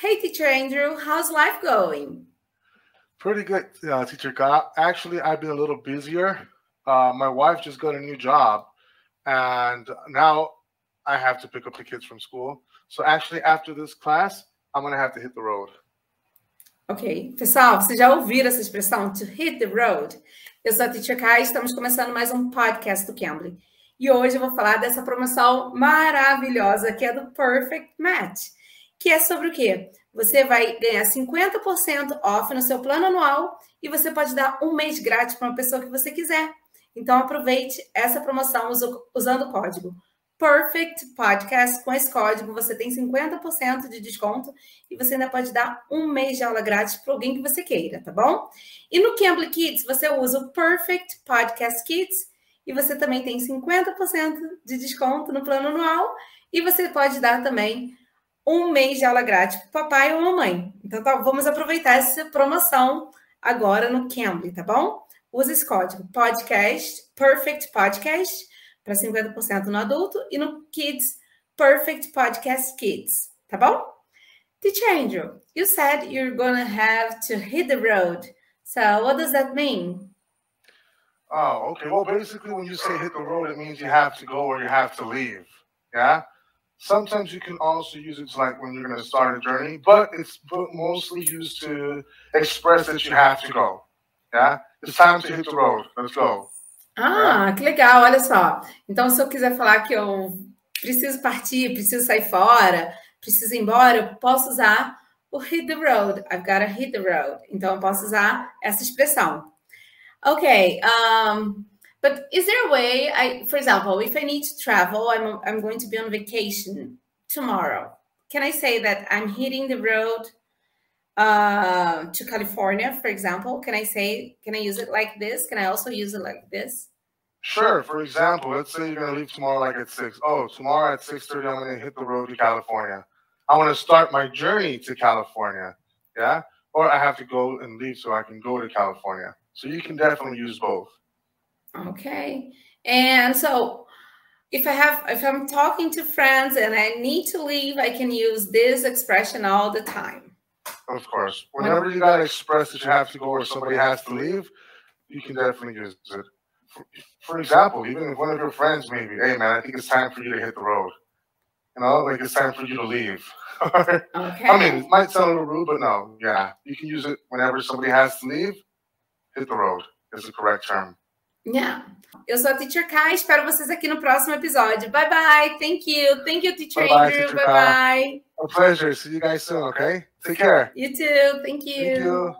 Hey, Teacher Andrew, how's life going? Pretty good, uh, Teacher Ka. Actually, I've been a little busier. Uh, my wife just got a new job, and now I have to pick up the kids from school. So actually, after this class, I'm gonna have to hit the road. Ok. Pessoal, vocês já ouviram essa expressão, to hit the road? Eu sou a Teacher Kai e estamos começando mais um podcast do Cambly. E hoje eu vou falar dessa promoção maravilhosa que é do Perfect Match, que é sobre o quê? Você vai ganhar 50% off no seu plano anual e você pode dar um mês grátis para uma pessoa que você quiser. Então aproveite essa promoção usando o código Perfect Podcast. Com esse código você tem 50% de desconto e você ainda pode dar um mês de aula grátis para alguém que você queira, tá bom? E no Cambly Kids você usa o Perfect Podcast Kids e você também tem 50% de desconto no plano anual e você pode dar também um mês de aula grátis para papai ou mamãe. Então tá, vamos aproveitar essa promoção agora no Cambly, tá bom? Usa esse código podcast, Perfect Podcast para 50% no adulto e no Kids, Perfect Podcast Kids, tá bom? Teacher Andrew, you said you're gonna have to hit the road. So what does that mean? Oh, okay. Well, basically, when you say hit the road, it means you have to go or you have to leave. Yeah. Sometimes you can also use it like when you're going to start a journey, but it's mostly used to express that you have to go. Yeah. It's time to hit the road. Let's go. Ah, que legal, olha só. Então, se eu quiser falar que eu preciso partir, preciso sair fora, preciso ir embora, eu posso usar o hit the road. I've got to hit the road. Então, eu posso usar essa expressão. Ok. Um, but is there a way, I, for example, if I need to travel, I'm, I'm going to be on vacation tomorrow. Can I say that I'm hitting the road uh, to California, for example, can I say, can I use it like this? Can I also use it like this? Sure. For example, let's say you're going to leave tomorrow like at 6. Oh, tomorrow at 6.30, I'm going to hit the road to California. I want to start my journey to California. Yeah. Or I have to go and leave so I can go to California. So you can definitely use both. Okay. And so if I have, if I'm talking to friends and I need to leave, I can use this expression all the time. Of course. Whenever you gotta express that you have to go or somebody has to leave, you can definitely use it. For, for example, even if one of your friends maybe, hey man, I think it's time for you to hit the road. You know, like it's time for you to leave. okay. I mean, it might sound a little rude, but no, yeah. You can use it whenever somebody has to leave. Hit the road is the correct term. Yeah. Eu sou a Teacher Kai, espero vocês aqui no próximo episódio. Bye bye. Thank you. Thank you, Teacher bye Andrew. Bye bye. A pleasure. See you guys soon, okay? Take care. You too. Thank you. Thank you.